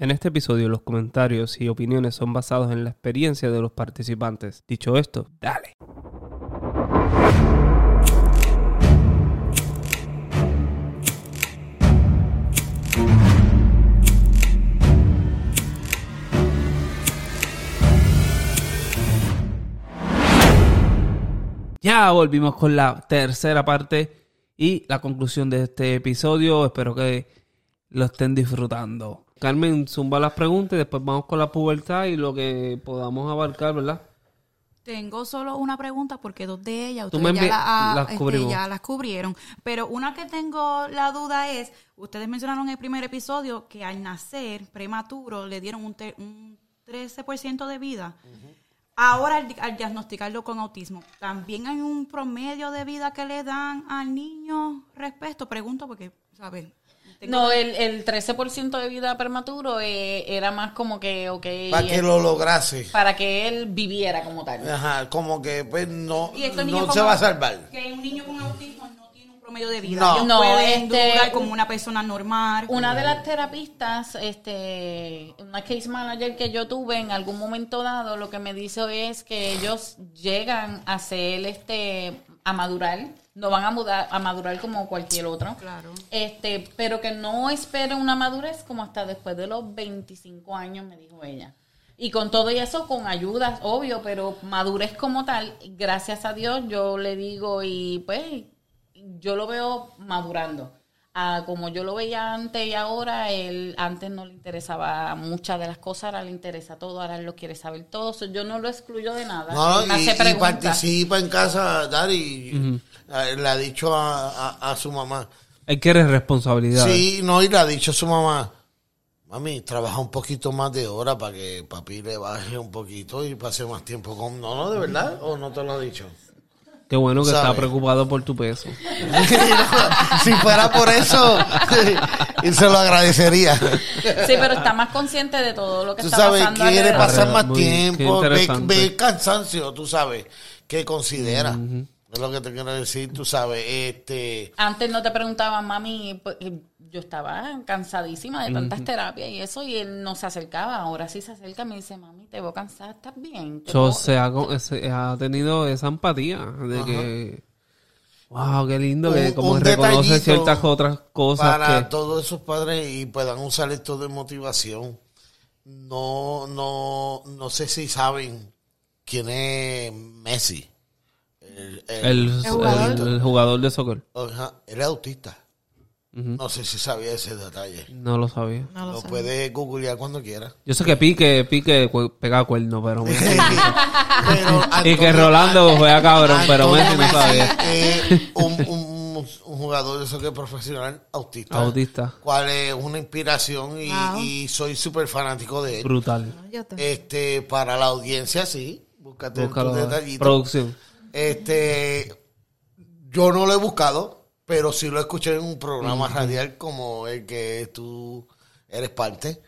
En este episodio los comentarios y opiniones son basados en la experiencia de los participantes. Dicho esto, dale. Ya volvimos con la tercera parte y la conclusión de este episodio. Espero que lo estén disfrutando. Carmen, zumba las preguntas y después vamos con la pubertad y lo que podamos abarcar, ¿verdad? Tengo solo una pregunta porque dos de ellas ustedes ya, la- ah, las este, ya las cubrieron. Pero una que tengo la duda es, ustedes mencionaron en el primer episodio que al nacer prematuro le dieron un, te- un 13% de vida. Ahora al, al diagnosticarlo con autismo, ¿también hay un promedio de vida que le dan al niño respecto? Pregunto porque, ¿sabes? Tengo No, el, el 13% de vida prematuro eh, era más como que, ok, Para que eh, lo lograse. para que él viviera como tal. Ajá, como que pues no, no se va a salvar. Que un niño con autismo no tiene un promedio de vida. No. No, pueden este- durar como una persona normal. Una de las terapistas, este, una case manager que yo tuve en algún momento dado, lo que me dice es que ellos llegan a ser, este, a madurar, no van a, mudar, a madurar como cualquier otro. Claro. Este, pero que no esperen una madurez como hasta después de los 25 años, me dijo ella. Y con todo y eso, con ayudas, obvio, pero madurez como tal, gracias a Dios, yo le digo y pues yo lo veo madurando. Como yo lo veía antes y ahora, él antes no le interesaba muchas de las cosas, ahora le interesa todo, ahora él lo quiere saber todo. So, yo no lo excluyo de nada. No, y, y participa en casa, Dari. eh, Le ha dicho a, a- a su mamá. Él quiere responsabilidad. Sí, no, y le ha dicho a su mamá. Mami, trabaja un poquito más de hora para que papi le baje un poquito y pase más tiempo con... No, no, de verdad, o no te lo ha dicho. Qué bueno que está ¿Sabe? preocupado por tu peso. si fuera por eso, y se lo agradecería. Sí, pero está más consciente de todo lo que Tú está sabes, pasando. quiere pasar más Muy- tiempo, ve, ve el cansancio, tú sabes, que considera. Es lo que te quiero decir, tú sabes, este... Antes no te preguntaban, mami, pues, yo estaba cansadísima de tantas terapias y eso, y él no se acercaba. Ahora sí se acerca y me dice, mami, te veo cansada, ¿estás bien? So, puedo-" se ha, co- se ha tenido esa empatía de que... Wow, qué lindo que Un- como un reconoce ciertas otras cosas para que... todos esos padres y puedan usar esto de motivación. No, no, no sé si saben quién es Messi. El, el- El, jugador. el- el jugador de soccer. Ajá, él es autista. No sé si sabía ese detalle. No lo sabía. No lo Lo sé. puede googlear cuando quiera. Yo sé que Pique, Pique pega cuerno, pero y que Rolando juega cabrón, pero Messi no sabía. es un, un- un jugador de soccer profesional autista. Autista. Cual es una inspiración y, Wow. y soy súper fanático de él. Brutal. Te- Este, para la audiencia, sí. Búscate Búscalo. tu detallito. Producción. Este, yo no lo he buscado, pero sí lo escuché en un programa radial como el que tú eres parte.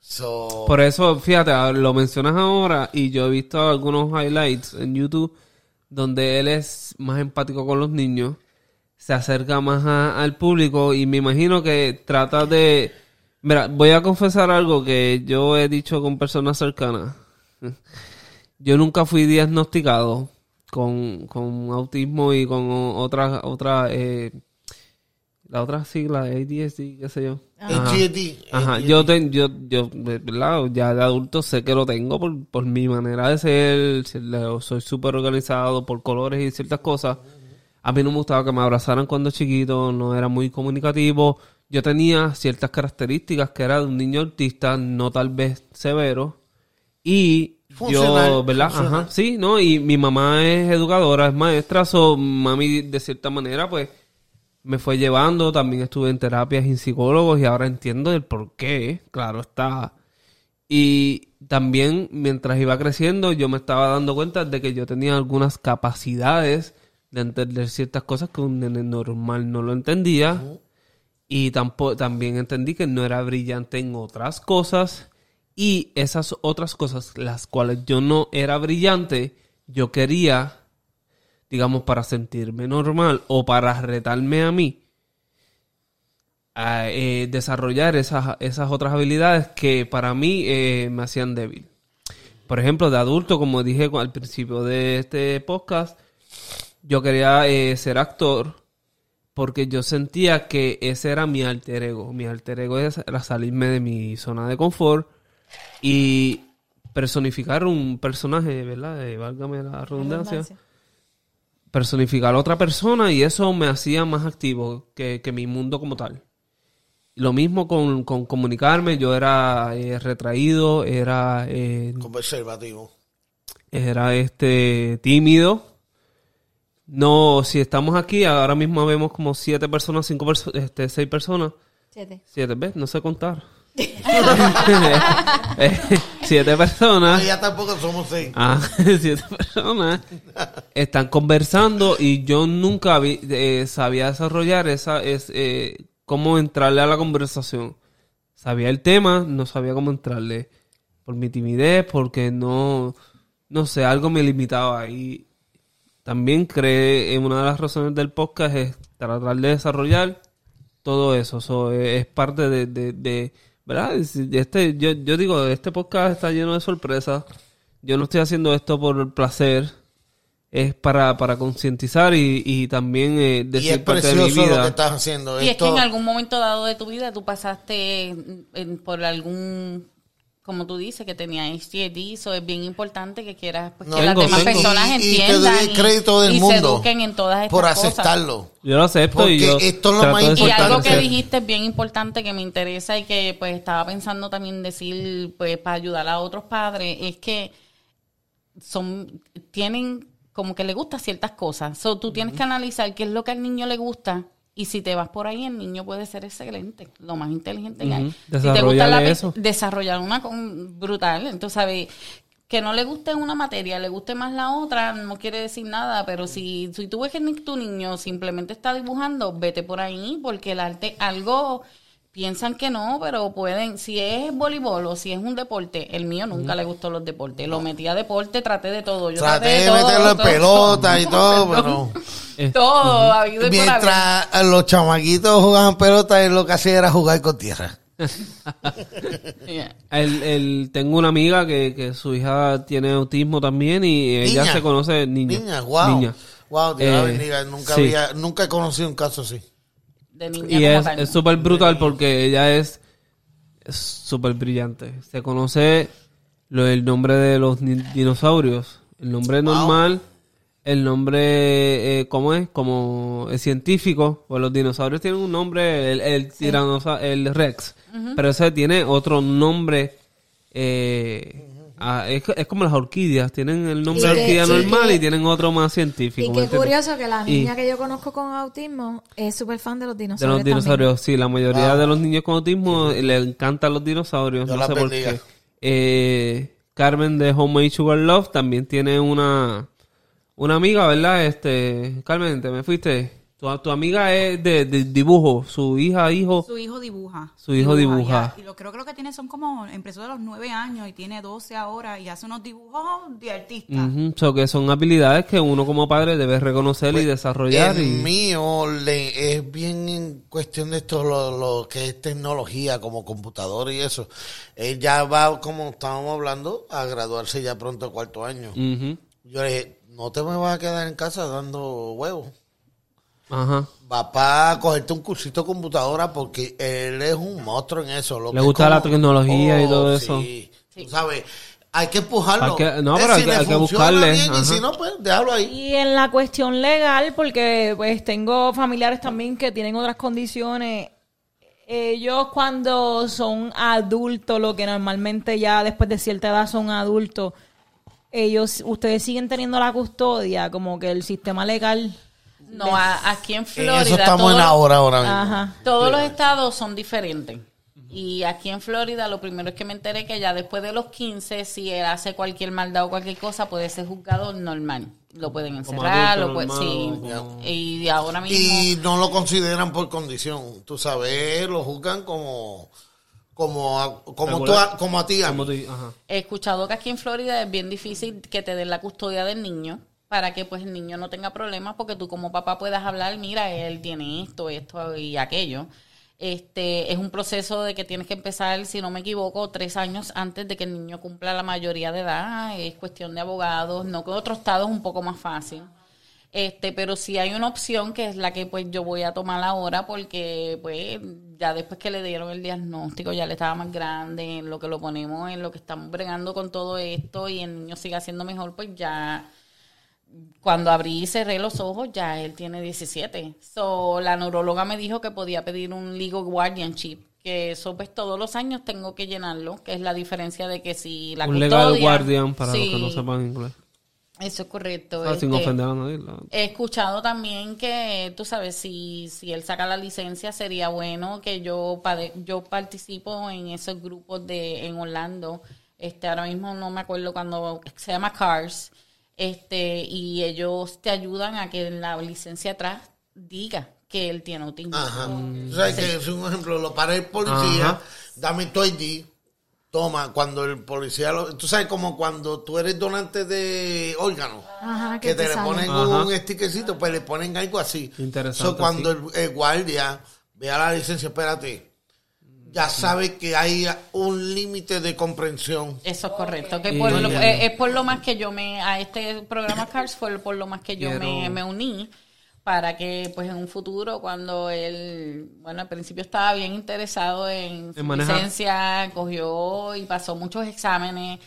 So, Por eso, fíjate, lo mencionas ahora y yo he visto algunos highlights en YouTube donde él es más empático con los niños, se acerca más a- al público y me imagino que trata de... Mira, voy a confesar algo que yo he dicho con personas cercanas. Yo nunca fui diagnosticado con, con autismo y con otras, otra, eh, la otra sigla, ADHD, qué sé yo. Ajá. ADHD, Ajá, yo, ten- yo, yo, ¿verdad? Ya de adulto sé que lo tengo por, por mi manera de ser, soy súper organizado por colores y ciertas cosas. A mí no me gustaba que me abrazaran cuando chiquito, no era muy comunicativo. Yo tenía ciertas características que era de un niño autista, no tal vez severo. Y yo, ¿verdad? funcional. Ajá, sí, ¿no? Y mi mamá es educadora, es maestra, so mami de cierta manera, pues me fue llevando, también estuve en terapias y en psicólogos y ahora entiendo el por qué, claro está. Y también mientras iba creciendo yo me estaba dando cuenta de que yo tenía algunas capacidades de entender ciertas cosas que un nene normal no lo entendía. Y tampoco, también entendí que no era brillante en otras cosas. Y esas otras cosas, las cuales yo no era brillante, yo quería digamos, para sentirme normal o para retarme a mí, a, eh, desarrollar esas, esas otras habilidades que para mí eh, me hacían débil. Por ejemplo, de adulto, como dije al principio de este podcast, yo quería eh, ser actor porque yo sentía que ese era mi alter ego. Mi alter ego era salirme de mi zona de confort y personificar un personaje, ¿verdad? Eh, válgame la redundancia. Personificar a otra persona y eso me hacía más activo que, que mi mundo como tal. Lo mismo con, con comunicarme, yo era eh, retraído, era, eh, Conservativo. era este tímido. No, si estamos aquí, ahora mismo vemos como siete personas, cinco personas, este, seis personas. Siete. Siete, ¿ves? No sé contar. Eh, siete personas. No, ya tampoco somos seis. Ah, siete personas están conversando y yo nunca vi- eh, sabía desarrollar esa es eh, cómo entrarle a la conversación. Sabía el tema, no sabía cómo entrarle por mi timidez, porque no no sé, algo me limitaba y también creé en una de las razones del podcast es tratar de desarrollar todo eso, So, eh, es parte de, de, de- ¿verdad? Es- Este, yo, yo digo, este podcast está lleno de sorpresas. Yo no estoy haciendo esto por placer. Es para, para concientizar y, y también eh, Y es decir parte de mi precioso lo que vida. estás haciendo. Y es que Esto- en algún momento dado de tu vida tú pasaste en- por algún, como tú dices, que tenías HTD, eso es bien importante que quieras pues, No, que las demás tengo. personas Y- y te entiendan doy el crédito del y se mundo eduquen en todas estas por cosas. aceptarlo. Yo lo acepto y Porque yo esto es lo más de Y importante. algo que dijiste es bien importante que me interesa y que pues estaba pensando también decir pues para ayudar a otros padres es que son tienen como que le gustan ciertas cosas. So, tú tienes que analizar qué es lo que al niño le gusta y si te vas por ahí el niño puede ser excelente, lo más inteligente que hay. Si te gusta la eso. desarrollar una con- brutal, entonces sabes que no le guste una materia, le guste más la otra, no quiere decir nada, pero si, si tú ves que tu niño simplemente está dibujando, vete por ahí, porque el arte, algo, piensan que no, pero pueden, si es voleibol o si es un deporte, el mío nunca le gustó los deportes, lo metí a deporte, traté de todo, yo Traté de todo, meterlo en todo, pelota y todo, pero todo, habido y por haber. mientras los chamaquitos jugaban pelota, él lo que hacía era jugar con tierra. Yeah. El, el- tengo una amiga que, que su hija tiene autismo también y ella Niña. se conoce niña. Niña, wow. Niña. Wow, Dios la Eh, bendiga. Nunca, sí. había, nunca he conocido un caso así. De niña Y como es súper brutal porque ella es es súper brillante. Se conoce lo, el nombre de los dinosaurios. El nombre normal, el nombre, eh, ¿cómo es? Como es científico. Pues los dinosaurios tienen un nombre, el, el el Rex. Pero ese tiene otro nombre. eh, ah, es, es como las orquídeas. Tienen el nombre de orquídea normal y tienen otro más científico. Y ¿me qué curioso que la Y- niña que yo conozco con autismo es súper fan de los De dinosaurios. los dinosaurios, sí, la mayoría de los niños con autismo le encantan los dinosaurios, Dios no sé por bendiga. qué. Eh, Carmen de Homemade Sugar Love también tiene una una amiga, ¿verdad? Este, Carmen, te me fuiste. Tu, tu amiga es de, de dibujo, su hija, hijo. Su hijo dibuja. Su hijo dibuja. Y, y lo, creo que lo que tiene son como, empezó de los nueve años y tiene 12 ahora y hace unos dibujos de artista. Ujú, so que son habilidades que uno como padre debe reconocer y desarrollar. El y, mío le, es bien en cuestión de esto, lo, lo que es tecnología, como computador y eso. Él ya va, como estábamos hablando, a graduarse ya pronto a cuarto año. Ujú, Yo le dije, no te me vas a quedar en casa dando huevos. Ajá. Va para cogerte un cursito de computadora porque él es un monstruo en eso. Lo Le que gusta es la tecnología y todo eso. sí. Tú sabes, hay que empujarlo. Hay que- no, Eh, pero hay si que- le hay que funciona buscarle, bien, y si no, pues déjalo ahí. Y en la cuestión legal, porque pues tengo familiares también que tienen otras condiciones. Ellos cuando son adultos, lo que normalmente ya después de cierta edad son adultos, ellos, ustedes siguen teniendo la custodia, como que el sistema legal. No, a- aquí en En Florida. eso estamos en ahora, ahora mismo. Ajá. Todos los estados son diferentes. Y aquí en Florida lo primero es que me enteré que ya después de los 15, si él hace cualquier maldad o cualquier cosa, puede ser juzgado normal. Lo pueden encerrar, adulto lo pueden, sí. Y ahora mismo... Y no lo consideran por condición. Tú sabes, lo juzgan como como a, como, tú a- como a ti. He escuchado que aquí en Florida es bien difícil que te den la custodia del niño para que pues el niño no tenga problemas porque tú como papá puedas hablar, mira, él tiene esto, esto y aquello. Este es un proceso de que tienes que empezar, si no me equivoco, tres años antes de que el niño cumpla la mayoría de edad. Es cuestión de abogados, no que en otros estados es un poco más fácil. Este, pero sí hay una opción que es la que pues yo voy a tomar ahora porque pues ya después que le dieron el diagnóstico ya le estaba más grande, en lo que lo ponemos, en lo que estamos bregando con todo esto y el niño sigue haciendo mejor, pues ya cuando abrí y cerré los ojos, ya él tiene 17. So, la neuróloga me dijo que podía pedir un legal guardianship, que eso pues todos los años tengo que llenarlo, que es la diferencia de que si la un legal guardian para los que no sepan inglés. Eso es correcto. Ah, sin este, ofender a nadie. la- He escuchado también que, tú sabes, si, si él saca la licencia, sería bueno que yo pade- yo participo en esos grupos de en Orlando. Este, ahora mismo no me acuerdo cuando se llama Cars. Este, y ellos te ayudan a que en la licencia atrás diga que él tiene autismo. Ajá. Tú sabes que es un ejemplo, lo para el policía, Ajá. dame tu ID, toma, cuando el policía, lo, tú sabes como cuando tú eres donante de órganos, Ajá, que que te, te le ponen Ajá. un stickecito, pues le ponen algo así. Interesante, So, cuando el, el guardia vea la licencia, espérate, ya sabe que hay un límite de comprensión. Eso es correcto. Que Y- por lo- eh, es por lo más que yo me, a este programa Cars fue por lo más que yo me, me uní para que pues en un futuro cuando él, bueno, al principio estaba bien interesado en En licencia, cogió y pasó muchos exámenes,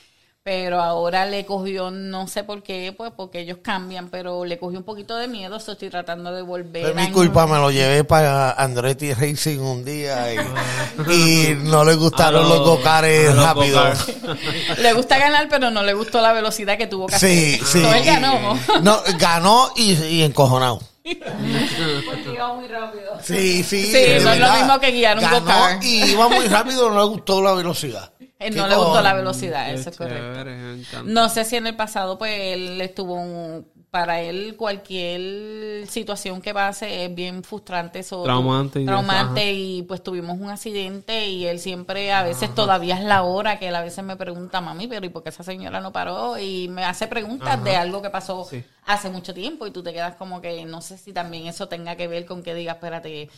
pero ahora le cogió, no sé por qué, pues porque ellos cambian, pero le cogió un poquito de miedo, so estoy tratando de volver. Es mi a- culpa, me lo llevé para Andretti Racing un día y, y no le gustaron A los los- gocares rápidos. Le gusta ganar, pero no le gustó la velocidad que tuvo que Sí, hacer. sí. So, él ganó. No, ganó y, y encojonado. Porque iba muy rápido. Sí, sí. Sí, no es lo mismo que guiar un Ganó go-kart. Y iba muy rápido, no le gustó la velocidad. Él ¿Qué no le gustó la velocidad, eso es correcto. No sé si en el pasado, pues él estuvo un- para él cualquier situación que pase es bien frustrante, Traumante eso, traumante ajá. y pues tuvimos un accidente y él siempre a veces todavía es la hora que él a veces me pregunta mami, pero ¿y por qué esa señora no paró? Y me hace preguntas de algo que pasó Sí. hace mucho tiempo y tú te quedas como que no sé si también eso tenga que ver con que diga, espérate,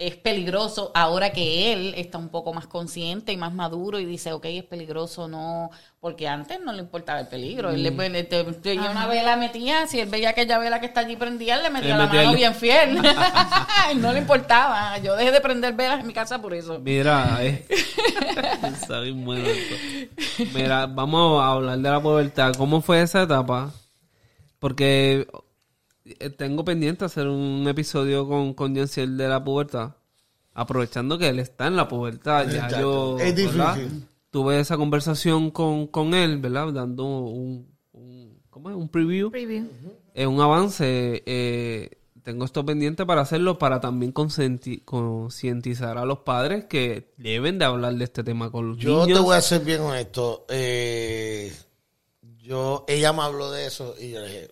es peligroso ahora que él está un poco más consciente y más maduro y dice, ok, es peligroso, no, porque antes no le importaba el peligro. Él le, le- yo una vela metía, si él veía aquella vela que está allí prendida, él le metía la metía mano bien fiel. no le importaba. Yo dejé de prender velas en mi casa por eso. Mira, eh. Mira, vamos a hablar de la pubertad. ¿Cómo fue esa etapa? Porque tengo pendiente hacer un episodio con, con Jensiel de la pubertad. Aprovechando que él está en la pubertad. Ya Exacto. yo Es ¿verdad? difícil. tuve esa conversación con, con él, ¿verdad? Dando un, un, ¿cómo es? un preview. Preview. Es un avance. eh, tengo esto pendiente para hacerlo, para también concientizar a los padres que deben de hablar de este tema con los Yo niños. te voy a ser bien honesto. Eh, yo, ella me habló de eso y yo le dije,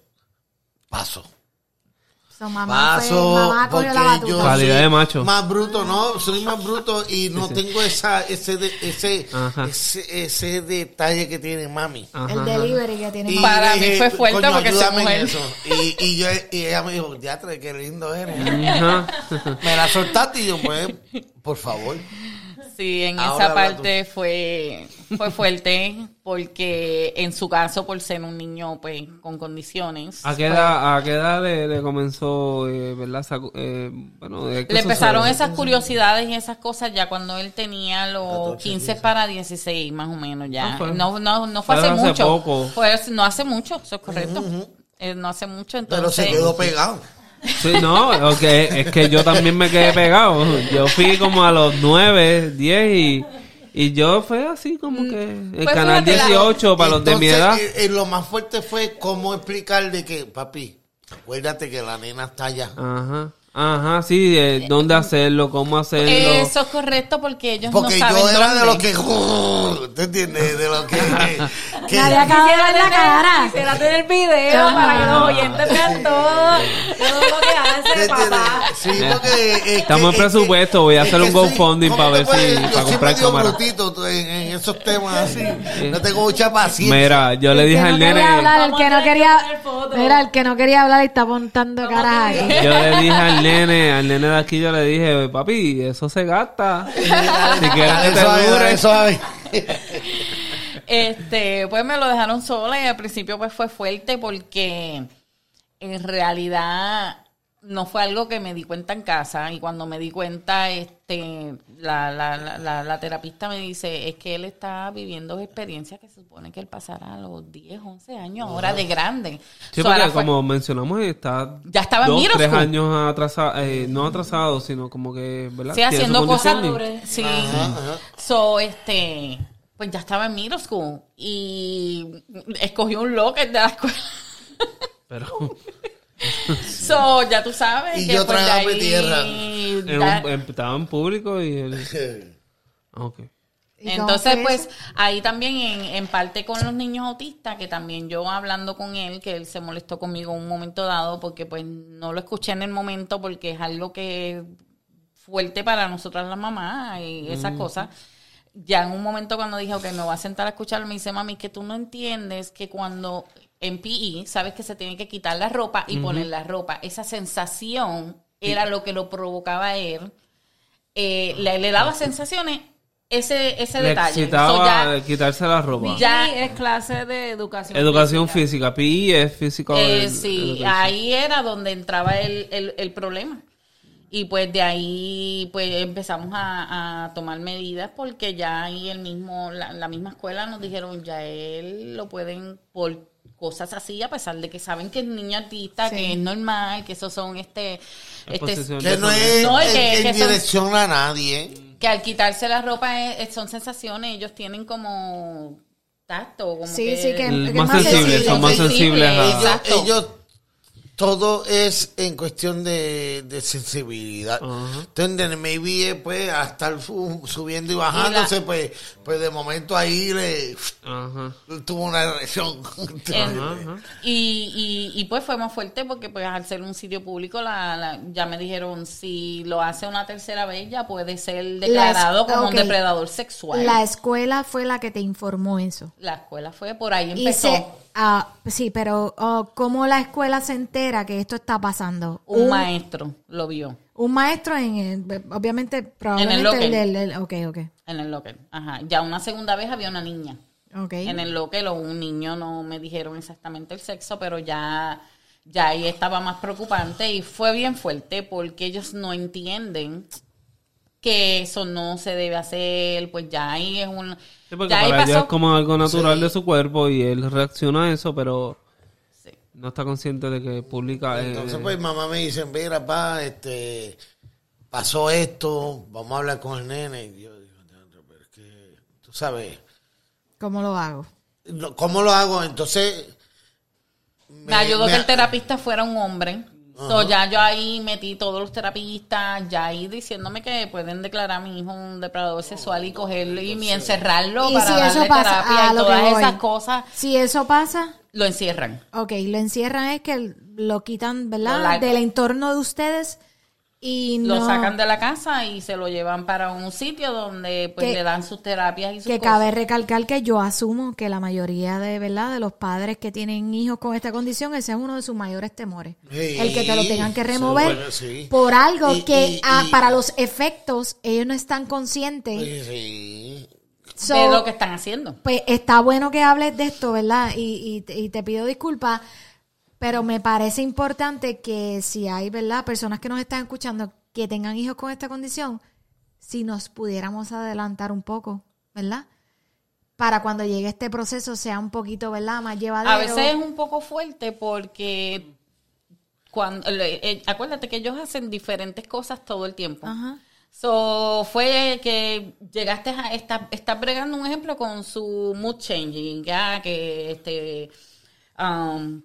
paso. So, mamá, fue, Paso, mamá porque yo. Calidad soy de macho. Más bruto, no, soy más bruto y no tengo esa, ese, de- ese, Ajá. ese, ese detalle que tiene mami. Ajá, El ajá. delivery que tiene Y mamá. Para mí fue fuerte "Coño, porque soy ayúdame en mujer". eso. Y, y, yo, y ella me dijo, diatre, qué lindo eres. Ajá. me la soltaste y yo, pues, por favor. Sí, en Ahora esa parte fue, fue fuerte porque en su caso, por ser un niño pues con condiciones, ¿A qué edad, a qué edad le, le comenzó, eh, verdad? Eh, bueno, ¿de qué Le empezaron esas curiosidades y esas cosas ya cuando él tenía los 14, 15 para 16 más o menos ya. Ah, no, no, no fue hace hace mucho. poco. No hace mucho, eso es correcto. Eh, no hace mucho, Pero entonces... se quedó pegado. Sí, no, ok, es que yo también me quedé pegado. Yo fui como a los 9, 10 y, y yo fue así como que el Pues canal fíjate, la- 18 para los de mi edad. Eh, eh, lo más fuerte fue cómo explicarle que, papi, acuérdate que la nena está allá. Ajá, ajá, sí, eh, dónde hacerlo, cómo hacerlo. Eso es correcto porque ellos Porque no saben yo era de dónde. los que, ¿te entiendes? De los que, que- Nadie acaba de ver la cara. Quisiera tener video para que los oyentes vean todo, todo lo que ¿te hace papá. Sí, porque es que- Estamos en presupuesto, voy a hacer un ¿cómo para ver puedes- si- yo para comprar cámara. brutito en, en esos temas así. No tengo mucha paciencia. Mira, yo le dije al nene, hablar, el que no quería. Mira, el que no quería hablar y está montando caras aquí. yo le dije al nene, al nene de aquí yo le dije, papi, eso se gasta. si quieres que te Eso hay, dure. eso hay. Este, pues me lo dejaron sola y al principio pues fue fuerte porque en realidad no fue algo que me di cuenta en casa y cuando me di cuenta, este, la, la, la, la, la terapista me dice, es que él está viviendo experiencias que se supone que él pasara a los 10, 11 años, ahora de grande. Sí, So, ahora porque fue- como mencionamos, está Ya estaba en dos, middle tres años atrasado, eh, no atrasado, sino como que, ¿verdad? Sí, haciendo cosas. Sí. Ajá, ajá. So, este, pues ya estaba en middle school y escogió un locker de la escuela. Pero So, ya tú sabes. Y que yo pues, ahí tierra. en estaba en público y él... Ah, Ok. ¿Y cómo Entonces, fue pues eso? ahí también en, en parte con los niños autistas, que también yo hablando con él, que él se molestó conmigo en un momento dado, porque pues no lo escuché en el momento, porque es algo que es fuerte para nosotras las mamás y esas cosas. Ya en un momento cuando dije, ok, me voy a sentar a escuchar, me dice, mami, que tú no entiendes que cuando en PE, sabes que se tiene que quitar la ropa y poner la ropa. Esa sensación era lo que lo provocaba a él. Eh, le, le daba sensaciones ese, ese Le detalle. So, excitaba ya- quitarse la ropa. Ya- Sí, es clase de educación. Educación física, PI es físico. Eh, sí, ahí era donde entraba el, el, el problema. Y pues de ahí pues empezamos a, a tomar medidas porque ya ahí el mismo, la, la misma escuela nos dijeron ya él lo pueden por cosas así a pesar de que saben que es niño artista, Sí. que es normal, que esos son este, este. Que no es No, que- que son- dirección a nadie. que al quitarse la ropa es- son sensaciones, ellos tienen como tacto, como Sí, que, sí, que- El- que más más sensibles, sensible. son más Sensible, sensibles a... Ellos, Exacto. ellos- todo es en cuestión de, de sensibilidad. Ajá. Entonces, maybe eh, pues a estar su- subiendo y bajándose, pues, pues de momento ahí le tuvo una erección. En- Ajá. Y, y, y pues fue más fuerte porque pues al ser un sitio público la, la- ya me dijeron si lo hace una tercera vez ya puede ser declarado es- como un depredador sexual. La escuela fue la que te informó eso. La escuela fue por ahí Y empezó. se, ah, sí, pero oh, ¿cómo la escuela se entera que esto está pasando? un maestro lo vio un maestro en el, obviamente, probablemente locker. el, del- el- ok, ok, en el locker. Ajá. Ya una segunda vez había una niña. ok. En el locker o un niño no me dijeron exactamente el sexo, pero ya, ya ahí estaba más preocupante y fue bien fuerte porque ellos no entienden que eso no se debe hacer, pues ya ahí es un... Sí, porque ya ahí para pasó- es como algo natural Sí. de su cuerpo y él reacciona a eso, pero Sí. no está consciente de que publica... eh, Entonces, pues mamá me dice, mira, pa, este, pasó esto, vamos a hablar con el nene. Y yo digo, "Diantre, pero es que, tú sabes, ¿Cómo lo hago? ¿cómo lo hago? Entonces... Me, ayudó me- que el terapista fuera un hombre. So, ya yo ahí metí todos los terapistas, ya ahí diciéndome que pueden declarar a mi hijo un depredador sexual y cogerlo y, y encerrarlo Y para si eso darle pasa, terapia a y lo que todas esas cosas, Si eso pasa, lo encierran. ok, lo encierran es que lo quitan, ¿verdad? Lo Del entorno de ustedes y no... Lo sacan de la casa y se lo llevan para un sitio donde pues Que- le dan sus terapias y sus Que cosas. cabe recalcar que yo asumo que la mayoría de verdad de los padres que tienen hijos con esta condición, ese es uno de sus mayores temores. Sí, el que te lo tengan que remover bueno, sí. por algo Y- que y- y- para los efectos ellos no están conscientes. Sí, sí. So, de lo que están haciendo. Pues está bueno que hables de esto, ¿verdad? Y, y, y te pido disculpas, pero me parece importante que si hay, ¿verdad? Personas que nos están escuchando que tengan hijos con esta condición, si nos pudiéramos adelantar un poco, ¿verdad? Para cuando llegue este proceso sea un poquito, ¿verdad? Más llevadero. A veces es un poco fuerte porque cuando eh, acuérdate que ellos hacen diferentes cosas todo el tiempo. Ajá. So, fue que llegaste a estar, estás bregando un ejemplo con su mood changing, ya que este um,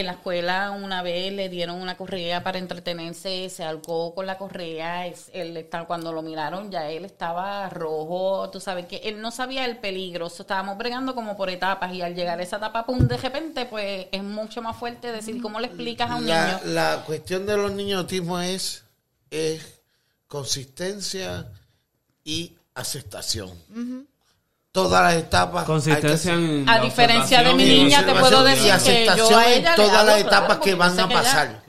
en la escuela una vez le dieron una correa para entretenerse, se algó con la correa, es- él está, cuando lo miraron ya él estaba rojo, tú sabes que él no sabía el peligro, so, estábamos bregando como por etapas y al llegar a esa etapa, pum, de repente, pues es mucho más fuerte decir cómo le explicas a un La, niño. la cuestión de los niños autismo es, es consistencia y aceptación. Todas las etapas. Consistencia hay que- en A la diferencia de mi niña, te puedo decir y que yo aceptación a en ella todas las etapas que van a pasar.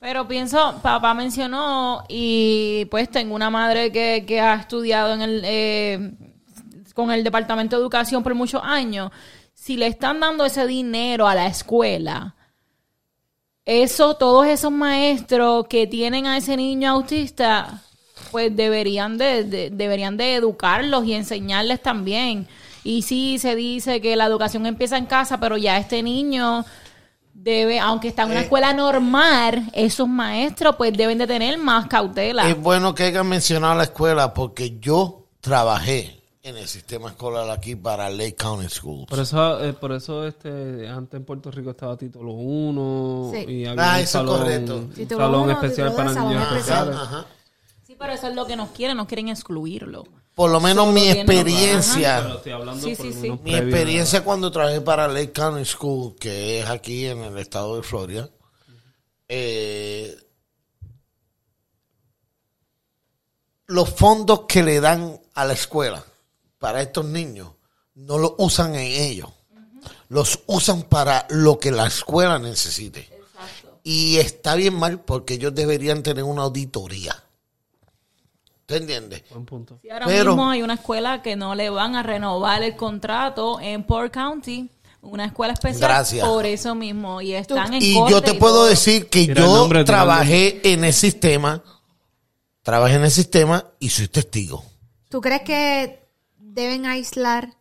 Pero pienso, papá mencionó y pues tengo una madre que, que ha estudiado en el eh, con el Departamento de Educación por muchos años. Si le están dando ese dinero a la escuela, eso, todos esos maestros que tienen a ese niño autista, pues deberían de, de- deberían de educarlos y enseñarles también. Y sí, se dice que la educación empieza en casa, pero ya este niño debe, aunque está en una Eh, escuela normal, esos maestros pues deben de tener más cautela. Es bueno que hayan mencionado la escuela porque yo trabajé en el sistema escolar aquí para Lake County Schools. Por eso, eh, por eso este, antes en Puerto Rico estaba título 1 Sí. y había Ah, un eso salón, correcto. un Título salón uno, especial para niños especial. especiales. Ajá. Pero eso es lo que nos quieren, nos quieren excluirlo. Por lo menos Solo mi experiencia, Pero estoy hablando Sí, por sí, lo sí. menos mi experiencia cuando trabajé para Lake County School, que es aquí en el estado de Florida, eh, los fondos que le dan a la escuela para estos niños no los usan en ellos, los usan para lo que la escuela necesite. Y está bien mal porque ellos deberían tener una auditoría. ¿Te entiendes? Buen punto. Sí, ahora Pero- mismo hay una escuela que no le van a renovar el contrato en Port County, una escuela especial Gracias. por eso mismo y están en Y corte yo te y puedo todo. decir que yo nombre, trabajé en el sistema, trabajé en el sistema y soy testigo. ¿Tú crees que deben aislar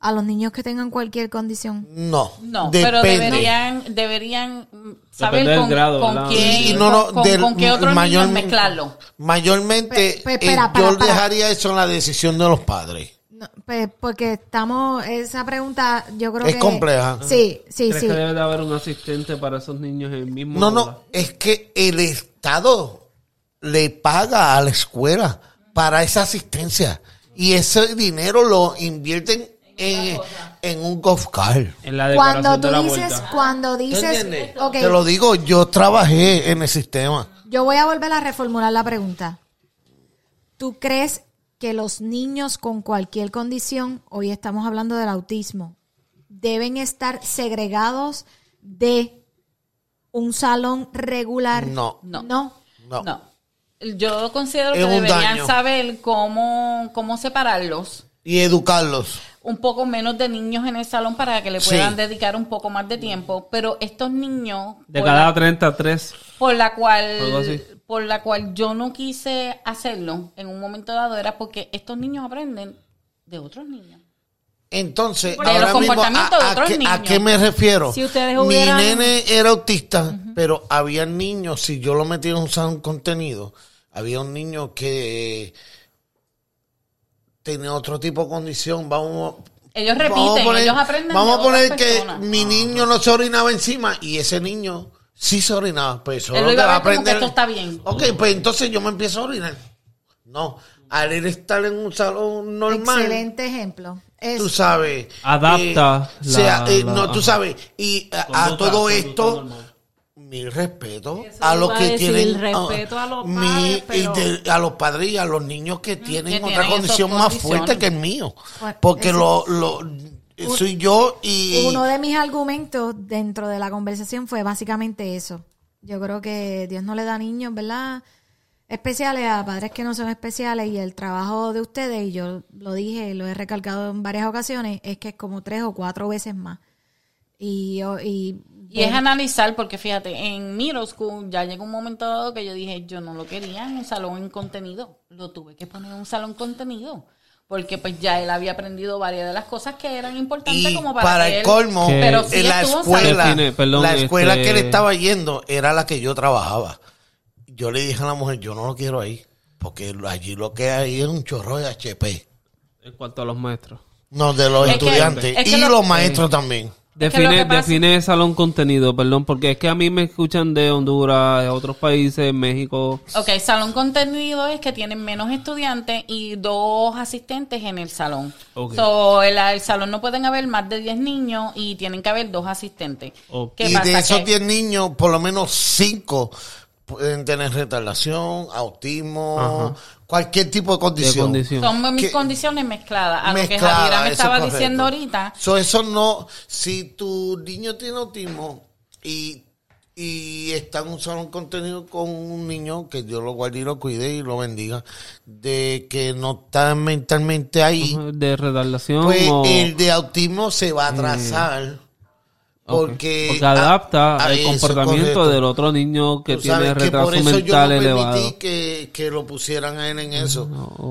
a los niños que tengan cualquier condición? No, No, depende. pero deberían, deberían saber con, grado, con quién, no, no, con, con- del con qué otros mayor- niños mezclarlo. Mayormente, Pe- pe- espera, eh, para, yo para. dejaría eso en la decisión de los padres. No, pues porque estamos, esa pregunta yo creo Es que... compleja. Sí, sí, ¿Crees sí. que debe de haber un asistente para esos niños en el mismo No, no, es que el Estado le paga a la escuela para esa asistencia y ese dinero lo invierten en, en un golf. En la Cuando tú de la dices, vuelta. cuando ¿Te dices, entiendes? ok, Te lo digo, yo trabajé en el sistema. yo voy a volver a reformular la pregunta. ¿Tú crees que los niños con cualquier condición, hoy estamos hablando del autismo, deben estar segregados de un salón regular? No. No. No. No. No. Yo considero Es que deberían daño. saber cómo, cómo separarlos. Y educarlos. Un poco menos de niños en el salón para que le Sí. puedan dedicar un poco más de tiempo. Pero estos niños, De cada la, 33. por la cual por la cual yo no quise hacerlo en un momento dado era porque estos niños aprenden de otros niños. Entonces, De ahora los mismo, comportamientos ¿a, de a otros qué, a qué me refiero? Si ustedes Mi nene era autista, pero había niños, si yo lo metía en un salón contenido, había un niño que tenía otro tipo de condición. Vamos, Ellos vamos repiten, a poner, ellos aprenden vamos a poner que mi niño no se orinaba encima y ese niño sí se orinaba. Pues eso lo iba va a a aprender. esto está bien. Ok, pues entonces yo me empiezo a orinar. No, al él estar en un salón normal Excelente ejemplo. Es- tú sabes. Adapta eh, sea, la- eh, la- no, tú sabes. Y a, todo esto, normal. Mi respeto Eso a los que decir, tienen. respeto ah, a los mi- padres, pero- y de- a los padres y a los niños que tienen que otra tienen condición más fuerte que el mío. Bueno, Porque lo, lo, soy yo y. Uno de mis argumentos dentro de la conversación fue básicamente eso. Yo creo que Dios no le da niños, ¿verdad? Especiales a padres que no son especiales y el trabajo de ustedes, y yo lo dije, lo he recalcado en varias ocasiones, es que es como tres o cuatro veces más. Y, yo- y, Y es analizar, porque fíjate, en middle school ya llegó un momento dado que yo dije, yo no lo quería en un salón en contenido, lo tuve que poner en un salón contenido, porque pues ya él había aprendido varias de las cosas que eran importantes Y como para, para, que el él- colmo, pero sí en la escuela, perdón, la escuela este- que él estaba yendo era la que yo trabajaba. Yo le dije a la mujer, yo no lo quiero ahí, porque allí lo que hay es un chorro de HP. En cuanto a los maestros. No, de los Es que- estudiantes es que y lo- los maestros también. Es que lo Define, que pasa- define salón contenido, perdón, porque es que a mí me escuchan de Honduras, de otros países, México. Ok, salón contenido es que tienen menos estudiantes y dos asistentes en el salón. Ok. So, el, el salón no pueden haber más de 10 niños y tienen que haber dos asistentes. Ok. ¿Qué Y pasa? de esos Que- 10 niños, por lo menos 5 pueden tener retardación, autismo, Ajá. cualquier tipo de De condición. Son mis Que- condiciones mezcladas. A lo que Mezclada, Javiera me estaba es diciendo ahorita. So, eso no, si tu niño tiene autismo y, y está en un salón contenido con un niño que Dios lo guarde y lo cuide y lo bendiga, de que no está mentalmente ahí, De retardación pues o... el de autismo se va a atrasar. Ok. Porque, Porque adapta el eso, comportamiento correcto. del otro niño que Tú tiene sabes que retraso por eso mental yo no elevado. permití que, que lo pusieran a él en eso. O,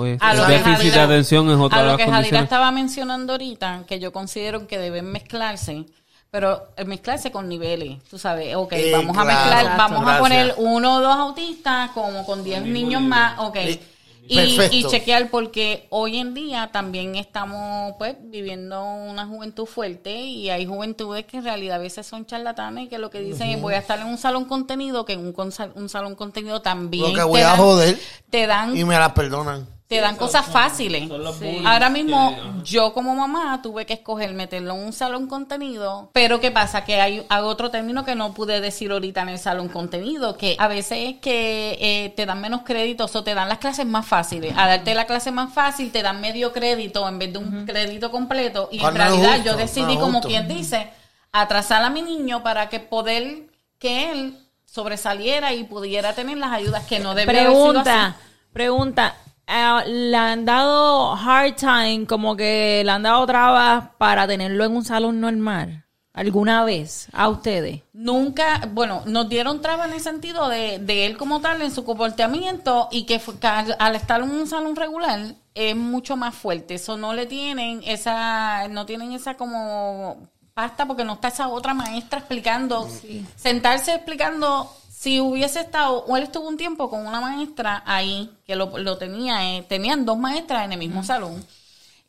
o, eh, A lo que déficit de Jadira- atención es otra a de lo las que Jadira condiciones. estaba mencionando ahorita, que yo considero que deben mezclarse, pero eh, mezclarse con niveles, tú sabes, ok, Eh, vamos a claro, mezclar, exacto. vamos a Gracias. poner uno o dos autistas como con 10 niños más, ok. Eh, Y, y chequear porque hoy en día también estamos pues viviendo una juventud fuerte y hay juventudes que en realidad a veces son charlatanes y que lo que dicen es voy a estar en un salón contenido que en un, un salón contenido también Lo que te a dan- joder te dan y me la perdonan. Te dan cosas fáciles. son los bullies Ahora mismo, que- yo como mamá tuve que escoger meterlo en un salón contenido, pero ¿qué pasa? Que hay, hay otro término que no pude decir ahorita en el salón contenido, que a veces es que eh, te dan menos créditos o te dan las clases más fáciles. A darte la clase más fácil, te dan medio crédito en vez de un crédito completo. Y en no realidad justo, yo decidí, no como quien dice, atrasar a mi niño para que poder que él sobresaliera y pudiera tener las ayudas que no haber sido así. Pregunta, ah, ¿Le han dado hard time, como que le han dado trabas para tenerlo en un salón normal? ¿Alguna vez a ustedes? Nunca, bueno, nos dieron trabas en el sentido de, de él como tal, en su comportamiento, y que, fue- que al, al estar en un salón regular es mucho más fuerte. Eso no le tienen esa, no tienen esa como pasta porque no está esa otra maestra explicando, sentarse explicando. Si hubiese estado, o él estuvo un tiempo con una maestra ahí, que lo, lo tenía, eh, tenían dos maestras en el mismo salón.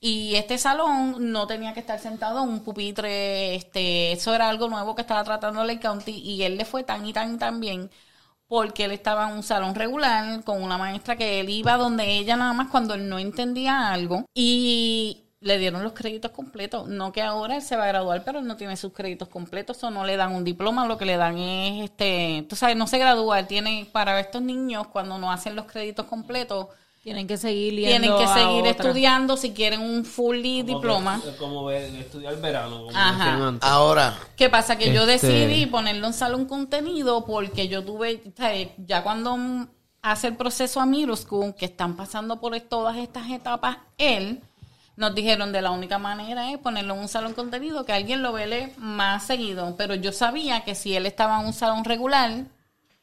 Y este salón no tenía que estar sentado en un pupitre, este, eso era algo nuevo que estaba tratando el county y él le fue tan y tan y tan bien porque él estaba en un salón regular con una maestra que él iba donde ella nada más cuando él no entendía algo y le dieron los créditos completos. No que ahora él se va a graduar, pero él no tiene sus créditos completos o no le dan un diploma, lo que le dan es, este, tú sabes, no se gradúa, él tiene, para estos niños cuando no hacen los créditos completos, Tienen que seguir yendo tienen que a seguir otra. estudiando si quieren un fully Como diploma. que- Como estudiar verano, como Ajá. antes. Ahora, ¿Qué pasa? Que yo Este- decidí ponerlo en salón contenido porque yo tuve, ya cuando hace el proceso a Middle School, que están pasando por todas estas etapas, él, nos dijeron de la única manera es ponerlo en un salón contenido, que alguien lo vele más seguido. Pero yo sabía que si él estaba en un salón regular,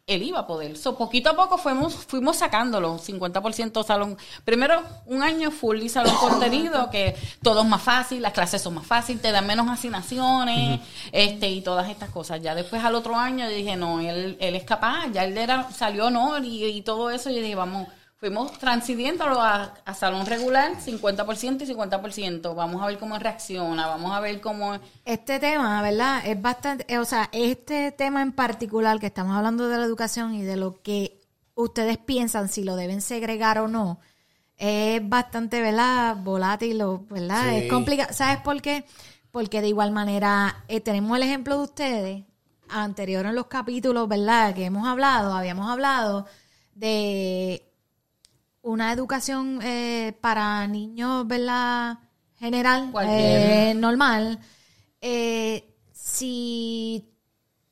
él iba a poder. So, poquito a poco fuimos, fuimos sacándolo, 50% salón. Primero, un año full y salón contenido, que todo es más fácil, las clases son más fáciles, te dan menos asignaciones, este, y todas estas cosas. Ya después al otro año dije, no, él, él es capaz, ya él era, salió honor y, y todo eso, y dije, vamos, fuimos transcidiéndolo a, a salón regular, 50% y 50%. Vamos a ver cómo reacciona, vamos a ver cómo... Este tema, ¿verdad? Es bastante, eh, o sea, este tema en particular que estamos hablando de la educación y de lo que ustedes piensan si lo deben segregar o no, es bastante, ¿verdad? Volátil, o, ¿verdad? Sí. Es complicado. ¿Sabes por qué? Porque de igual manera eh, tenemos el ejemplo de ustedes, anterior en los capítulos, ¿verdad? Que hemos hablado, habíamos hablado de una educación eh, para niños, ¿verdad? General, eh, normal. Eh, si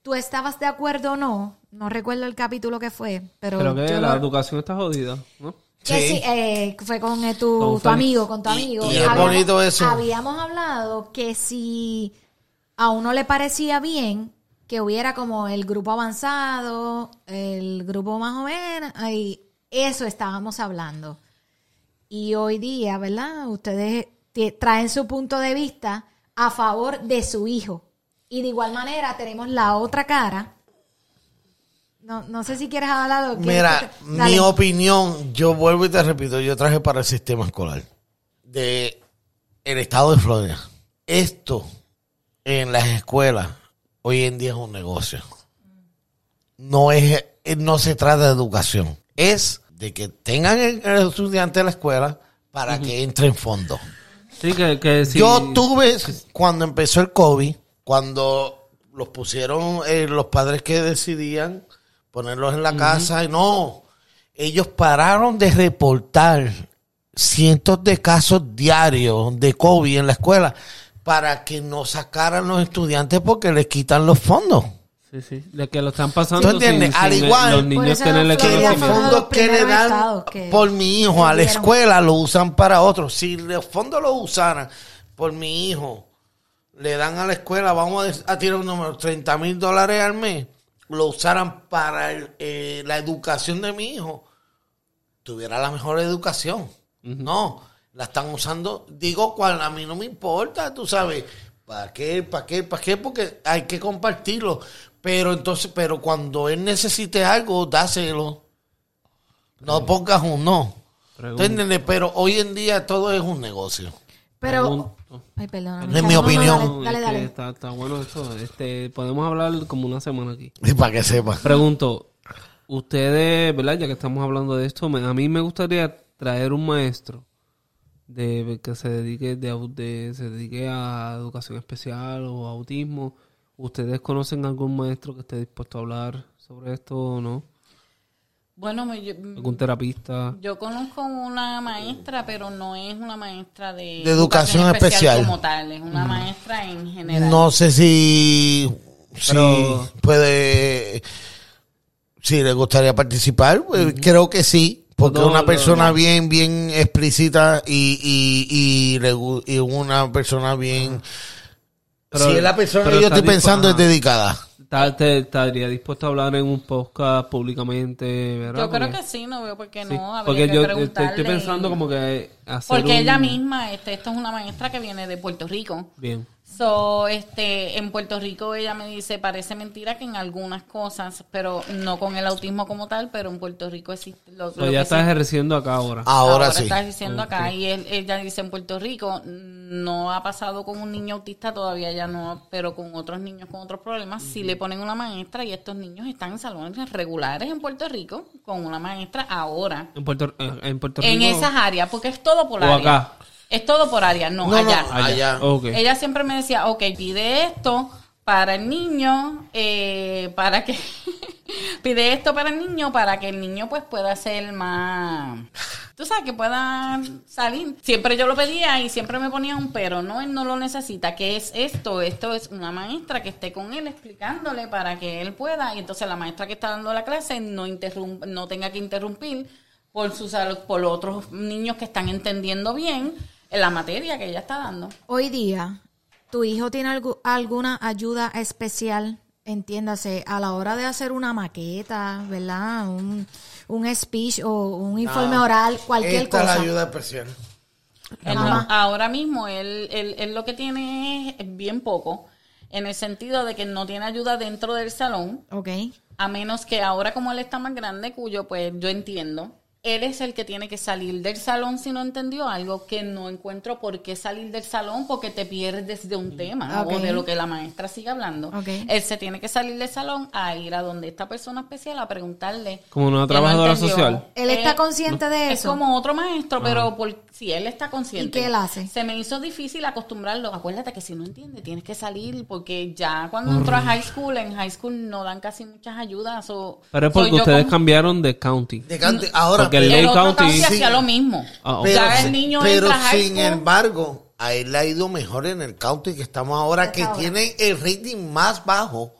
tú estabas de acuerdo o no, no recuerdo el capítulo que fue, pero Creo que yo la lo- educación está jodida, ¿no? que Sí. sí, eh, fue con eh, tu, Con tu Félix. amigo, con tu amigo. y es Habíamos- bonito eso. Habíamos hablado que si a uno le parecía bien que hubiera como el grupo avanzado, el grupo más o menos, ahí, eso estábamos hablando. Y hoy día, ¿verdad? Ustedes traen su punto de vista a favor de su hijo. Y de igual manera tenemos la otra cara. No, no sé si quieres hablar o Mira, te- mi opinión, yo vuelvo y te repito, yo traje para el sistema escolar de el estado de Florida. Esto en las escuelas hoy en día es un negocio. No es, no se trata de educación, es de que tengan el, el estudiante de la escuela para que entre en fondo. Sí, que, que sí. Yo tuve, cuando empezó el COVID, cuando los pusieron eh, los padres que decidían ponerlos en la casa, y no, ellos pararon de reportar cientos de casos diarios de COVID en la escuela para que no sacaran los estudiantes porque les quitan los fondos. Sí, sí. De que lo están pasando. ¿Tú entiendes? sin- Al sin igual, los Por niños que los conocimiento. los fondos que le dan que por mi hijo a la escuela lo usan para otros. Si los fondos los usaran por mi hijo, le dan a la escuela, vamos a, tirar un número, 30 mil dólares al mes, lo usaran para el- eh, la educación de mi hijo, tuviera la mejor educación. No, la están usando, digo cual, a mí no me importa, tú sabes, ¿para qué? ¿Para qué? ¿Para qué? Porque hay que compartirlo. Pero entonces, pero cuando él necesite algo, dáselo. No pongas un no. Pero hoy en día todo es un negocio. Pero, ay, perdóname. Es mi No, no, no, opinión. Dale, dale, Es que dale. Está, está bueno eso. Este, podemos hablar como una semana aquí. Y para que sepa. Pregunto, ustedes, ¿verdad? Ya que estamos hablando de esto, me- a mí me gustaría traer un maestro de que se dedique de, se dedique a educación especial o autismo. ¿Ustedes conocen algún maestro que esté dispuesto a hablar sobre esto o no? Bueno, me- yo, ¿Algún terapista? yo conozco una maestra, pero no es una maestra de, De educación especial. como tal, es una maestra en general. No sé si, Pero- si puede, si le gustaría participar. pues, Creo que sí, porque No, es una persona no. bien, bien explícita y, y, y una persona bien. Pero- si es la persona que yo estoy pensando es dedicada. ¿Está- te- ¿Estaría dispuesto a hablar en un podcast públicamente? ¿verdad? Yo creo Porque- que sí, no veo por qué sí, no. Habría porque que yo estoy, preguntarle. estoy pensando como que hacer Porque un- ella misma, este, esto es una maestra que viene de Puerto Rico. Bien. So, este, en Puerto Rico ella me dice, parece mentira que en algunas cosas, pero no con el autismo como tal, pero en Puerto Rico existe lo, So, lo ya que está sí- ejerciendo acá ahora. Ahora, sí. está diciendo acá y él- ella dice en Puerto Rico no ha pasado con un niño autista todavía ya no, pero con otros niños con otros problemas si le ponen una maestra y estos niños están en salones regulares en Puerto Rico con una maestra ahora En Puerto, en, en Puerto Rico. en esas áreas porque es todo por O área. acá. Es todo por área, no, No, no, allá. Ella siempre me decía, ok, pide esto para el niño, eh, para que... pide esto para el niño, para que el niño pues pueda ser más... Tú sabes, que pueda salir. Siempre yo lo pedía y siempre me ponía un pero, no, él no lo necesita. ¿Qué es esto? Esto es una maestra que esté con él explicándole para que él pueda. Y entonces la maestra que está dando la clase no, interrump no tenga que interrumpir por, sus, por otros niños que están entendiendo bien la materia que ella está dando. Hoy día, ¿tu hijo tiene algu- alguna ayuda especial? Entiéndase, a la hora de hacer una maqueta, ¿verdad? Un, un speech o un informe oral, cualquier Esta es la cosa. ayuda especial. Él ahora mismo él, él, él lo que tiene es bien poco, en el sentido de que no tiene ayuda dentro del salón, Ok. a menos que ahora como él está más grande, cuyo pues yo entiendo, él es el que tiene que salir del salón si no entendió algo que no encuentro por qué salir del salón porque te pierdes de un tema o de lo que la maestra sigue hablando. Él se tiene que salir del salón a ir a donde esta persona especial a preguntarle. Como una no trabajadora social. ¿Él está Eh, consciente de es eso? como otro maestro, pero por, si él está consciente. ¿Y qué él hace? Se me hizo difícil acostumbrarlo. Acuérdate que si no entiende, tienes que salir, porque ya cuando entró a high school, en high school no dan casi muchas ayudas. O, Pero es porque ustedes como- cambiaron de county. De cante- ahora, Porque el pero- El Lake County- Sí. hacía lo mismo. Ah. Pero, ya si- el niño pero entra a high sin embargo, a él le ha ido mejor en el county que estamos ahora, que ahora. tiene el rating más bajo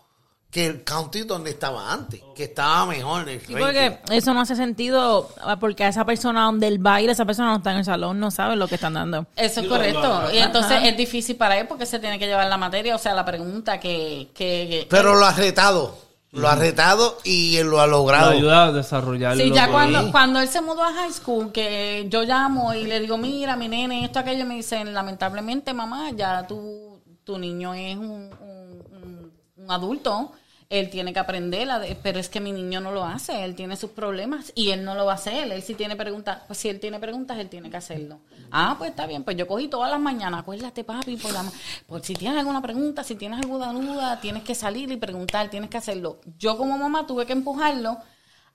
que el county donde estaba antes, que estaba mejor el Sí, rating. porque eso no hace sentido, ah, porque a esa persona donde él va a ir, esa persona no está en el salón, no sabe lo que están dando. Eso es correcto. Y entonces es difícil para él porque se tiene que llevar la materia. O sea, la pregunta que... que, que- Pero lo ha retado, lo ha retado y él lo ha Lo logrado. ayuda a desarrollar Sí, lo ya que- cuando, cuando él se mudó a high school, que yo llamo y le digo, mira, mi nene, esto, aquello, me dicen, lamentablemente, mamá, ya tu, tu niño es un, un- un- un adulto, él tiene que aprender, pero es que mi niño no lo hace, él tiene sus problemas y él no lo va a hacer, él si tiene preguntas, pues si él tiene preguntas, él tiene que hacerlo. Ah, pues está bien, pues yo cogí todas las mañanas, acuérdate, papi, por, la, por si tienes alguna pregunta, si tienes alguna duda, tienes que salir y preguntar, tienes que hacerlo. Yo como mamá tuve que empujarlo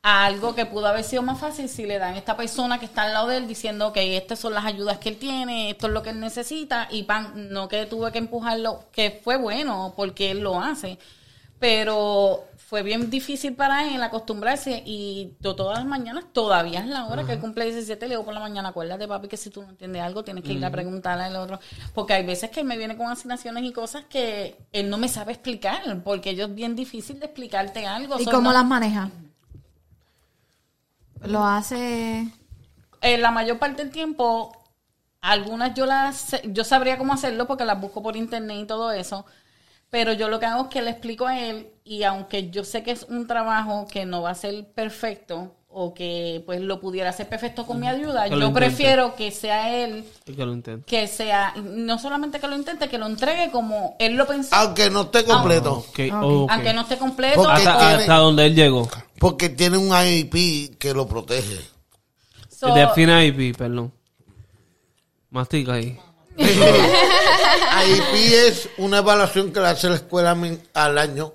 a algo que pudo haber sido más fácil si le dan a esta persona que está al lado de él diciendo, ok, estas son las ayudas que él tiene, esto es lo que él necesita, y pan, no que tuve que empujarlo, que fue bueno porque él lo hace, pero fue bien difícil para él acostumbrarse y yo todas las mañanas, todavía es la hora que él cumple 17, le digo por la mañana, acuérdate papi que si tú no entiendes algo tienes que ir a preguntarle al otro, porque hay veces que él me viene con asignaciones y cosas que él no me sabe explicar, porque ellos es bien difícil de explicarte algo. ¿Y Son cómo no- las maneja? Lo hace... eh, la mayor parte del tiempo, algunas yo las yo sabría cómo hacerlo porque las busco por internet y todo eso. Pero yo lo que hago es que le explico a él y aunque yo sé que es un trabajo que no va a ser perfecto o que pues lo pudiera hacer perfecto con mi ayuda, yo intente. prefiero que sea él Y que lo intente. que sea no solamente que lo intente, que lo entregue como él lo pensó, Aunque no esté completo. Ok, ok. aunque no esté completo. Hasta, tiene- hasta donde él llegó. Porque tiene un IEP que lo protege. So, Define IP, perdón. Mastica ahí. IEP es una evaluación que le hace la escuela al año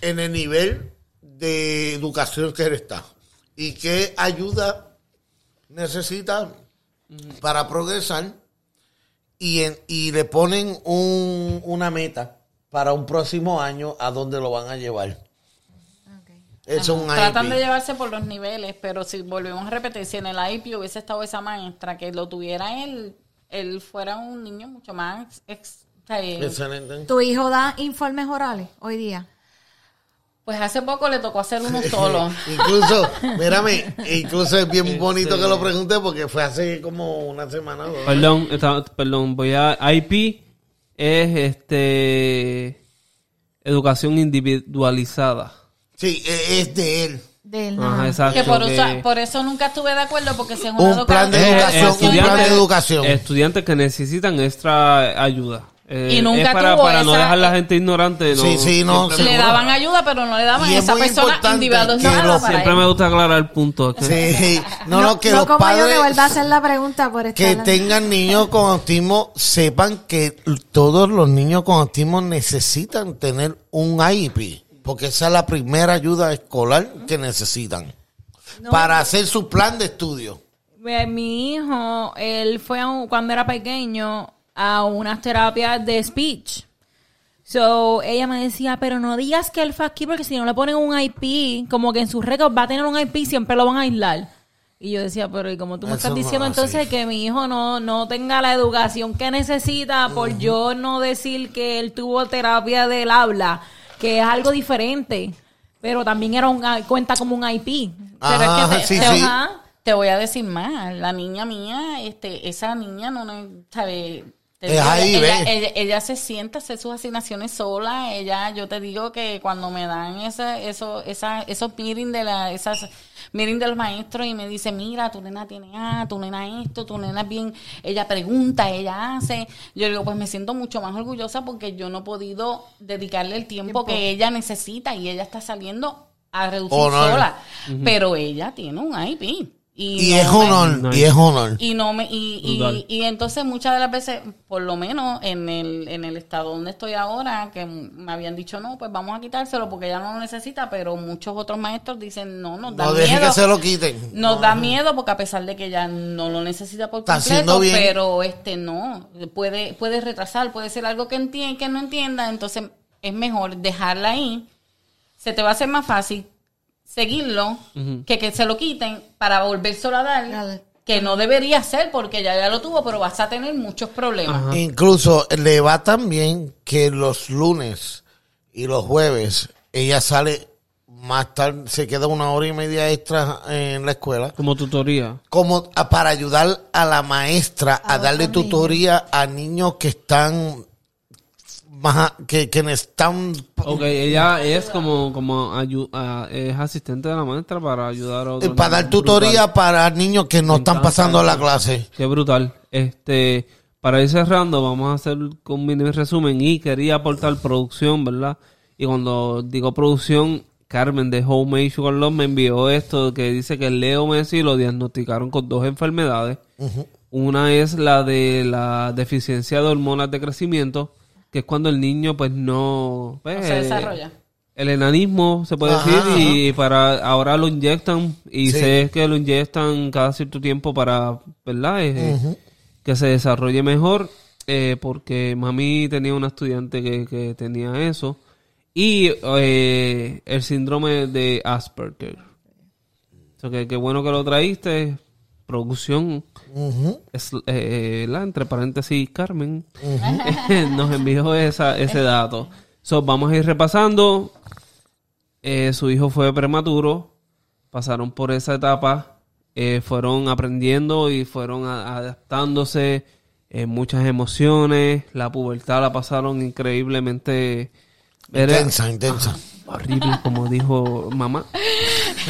en el nivel de educación que él está. Y qué ayuda necesita para progresar. Y, en- y le ponen un- una meta para un próximo año a dónde lo van a llevar. Es un Tratan de llevarse por los niveles, pero si volvemos a repetir, si en el IP hubiese estado esa maestra que lo tuviera él, él fuera un niño mucho más... ex- eh, Excelente. ¿Tu hijo da informes orales hoy día? pues hace poco le tocó hacer uno solo. incluso, mírame, incluso es bien bonito que lo pregunte porque fue hace como una semana o dos. Perdón, esta- perdón, voy a... IP es este... Educación individualizada. Sí, e- es de él. De él, Ajá, no. exacto. que por, que- usa- por eso nunca estuve de acuerdo, porque es una Un plan de educa- Eh, educación, un plan de educación. Estudiantes que necesitan extra ayuda. Eh, Y nunca es para, tuvo para no esa- dejar la gente ignorante. No, Sí, sí, no, Le seguro. daban ayuda, pero no le daban Y a es esa muy persona para siempre él. me gusta aclarar el punto. es que- Sí, no, no, que los como yo que vuelva a padres hacer la pregunta por que hablando. tengan niños con autismo sepan que todos los niños con autismo necesitan tener un IEP, porque esa es la primera ayuda escolar que necesitan para hacer su plan de estudio. Mi hijo, él fue a un- cuando era pequeño a unas terapias de speech. So, ella me decía, pero no digas que él fue aquí porque si no le ponen un IP, como que en sus récords va a tener un IP, siempre lo van a aislar. Y yo decía, pero ¿y como tú me Eso estás diciendo entonces que mi hijo no, no tenga la educación que necesita por yo no decir que él tuvo terapia del habla, que es algo diferente, pero también era un, cuenta como un IP. Pero es que te, sí, te- sí. ajá, te voy a decir más. La niña mía, este, esa niña no, no sabe. Es ahí, ella, ve. ella, ella se sienta a hacer sus asignaciones sola. Ella, yo te digo que cuando me dan esa, eso, esa, esos meetings de la, esas meeting de los maestros y me dice, mira, tu nena tiene A, tu nena esto, tu nena es bien, ella pregunta, ella hace. Yo digo, pues me siento mucho más orgullosa porque yo no he podido dedicarle el tiempo, que ella necesita y ella está saliendo a reducir Honor. sola. Pero ella tiene un IP. Y, Y no es honor, y es honor. y no me y, y, y entonces muchas de las veces por lo menos en el en el estado donde estoy ahora que me habían dicho no pues vamos a quitárselo porque ella no lo necesita pero muchos otros maestros dicen no nos da No miedo que se lo quiten. nos da miedo porque a pesar de que ella no lo necesita por Está completo, haciendo bien. pero este no, puede, puede retrasar, puede ser algo que entiende, que no entienda, entonces es mejor dejarla ahí. Se te va a hacer más fácil seguirlo que que se lo quiten para volvérselo a dar, Dale. que no debería ser porque ya ya lo tuvo, pero vas a tener muchos problemas. Ajá. Incluso le va tan bien que los lunes y los jueves ella sale más tarde, se queda una hora y media extra en la escuela, Como tutoría. como a- para ayudar a la maestra a, A darle niños. tutoría a niños que están más, que, que están Ok, ella es como, como ayu- ah, es asistente de la maestra para ayudar a otros. eh, para dar tutoría Brutal. para niños que no están pasando la clase. Qué brutal. Este, para ir cerrando, vamos a hacer un mini resumen y quería aportar producción, ¿verdad? Y cuando digo producción, Carmen de Homemade Sugar Love me envió esto que dice que Leo Messi lo diagnosticaron con dos enfermedades. Una es la de la deficiencia de hormonas de crecimiento, que es cuando el niño pues no... pues, No se eh, desarrolla. el enanismo, se puede Ajá, decir, y para ahora lo inyectan, y Sí. sé que lo inyectan cada cierto tiempo para, ¿verdad? Eh, Que se desarrolle mejor, eh, porque mami tenía una estudiante que, que tenía eso, y eh, el síndrome de Asperger. So que qué bueno que lo traíste. Producción. Es, eh, la, entre paréntesis, Carmen nos envió esa, ese dato. So, vamos a ir repasando. Eh, su hijo fue prematuro. Pasaron por esa etapa. eh, fueron aprendiendo y fueron adaptándose. eh, muchas emociones. La pubertad la pasaron increíblemente. Intensa, intensa. horrible, como dijo mamá.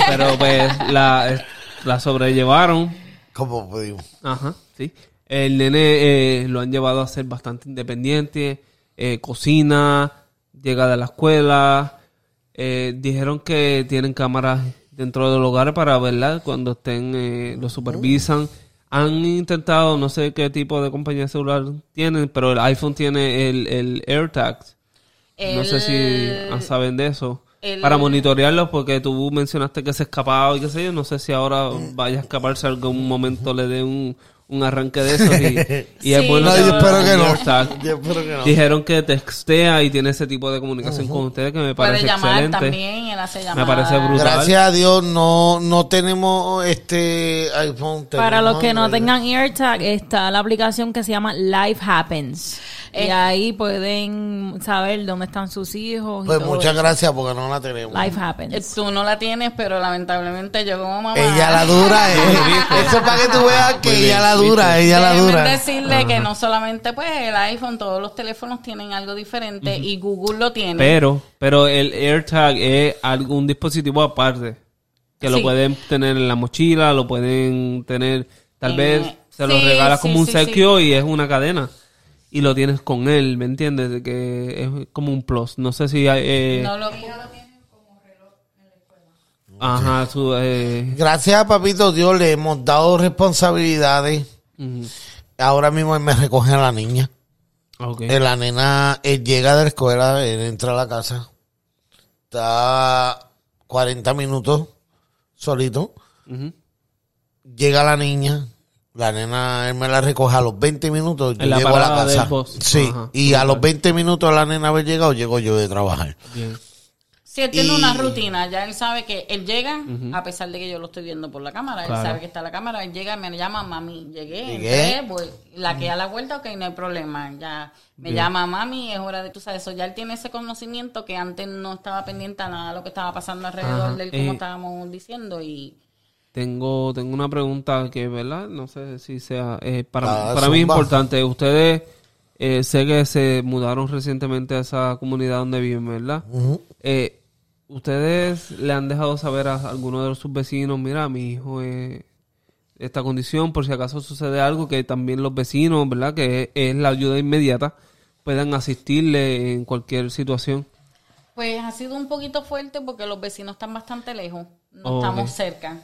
Pero pues la, la sobrellevaron. Como pedimos. Ajá, sí. El nene eh, lo han llevado a ser bastante independiente, eh, cocina, llega de la escuela. eh, dijeron que tienen cámaras dentro del hogar para verla cuando estén, eh, lo supervisan. Han intentado, no sé qué tipo de compañía celular tienen, pero el iPhone tiene el, el AirTag. No sé si saben de eso. El- Para monitorearlo, porque tú mencionaste que se escapaba y qué sé yo. No sé si ahora vaya a escaparse algún momento le dé un, un arranque de eso. Y, y es bueno No, que yo espero que no. Yo espero que no. Dijeron que textea y tiene ese tipo de comunicación con ustedes que me Puede parece llamar excelente. también, él hace Me llamadas. parece brutal. Gracias a Dios no, no tenemos este iPhone. Para los que no tengan AirTag, está la aplicación que se llama Life Happens. Y Eh. ahí pueden saber dónde están sus hijos. y Pues todo muchas eso. gracias porque no la tenemos. Life Eh, Happens. Tú no la tienes, pero lamentablemente yo como mamá... Ella la dura, eh. Eso es para que tú veas que ella la dura, ella la dura. decirle que no solamente pues el iPhone, todos los teléfonos tienen algo diferente y Google lo tiene. Pero, pero el AirTag es algún dispositivo aparte. Que lo Sí. pueden tener en la mochila, lo pueden tener, tal En- vez se lo sí, regalas sí, como un sí, sequio y es una cadena. Y lo tienes con él, ¿me entiendes? De Que es como un plus. No sé si hay... eh, no lo Ajá, su... Eh, Gracias a Papito Dios le hemos dado responsabilidades. Ahora mismo él me recoge a la niña. Ok. Eh, La nena él llega de la escuela, él entra a la casa. Está 40 minutos solito. Llega la niña. La nena, él me la recoge a los 20 minutos. Yo En la llego a la casa. Sí. Ajá, y a los 20 minutos la nena haber llegado, llego yo de trabajar. Bien. Si él tiene Y- una rutina, ya él sabe que él llega, a pesar de que yo lo estoy viendo por la cámara, Claro. él sabe que está la cámara, él llega, me llama mami, llegué, Llegué. entré, voy, la que a la vuelta, ok, no hay problema, ya me llama mami, es hora de, tú sabes, eso, ya él tiene ese conocimiento que antes no estaba pendiente a nada de lo que estaba pasando alrededor Ajá. de él, como Eh, estábamos diciendo, y Tengo, tengo una pregunta que, ¿verdad? No sé si sea... eh, para Ah, para mí es importante. Ustedes eh, sé que se mudaron recientemente a esa comunidad donde viven, ¿verdad? Eh, ¿Ustedes le han dejado saber a alguno de sus vecinos, mira, mi hijo es esta condición, por si acaso sucede algo, que también los vecinos, ¿verdad? Que es, es la ayuda inmediata, puedan asistirle en cualquier situación? pues ha sido un poquito fuerte porque los vecinos están bastante lejos, no estamos cerca.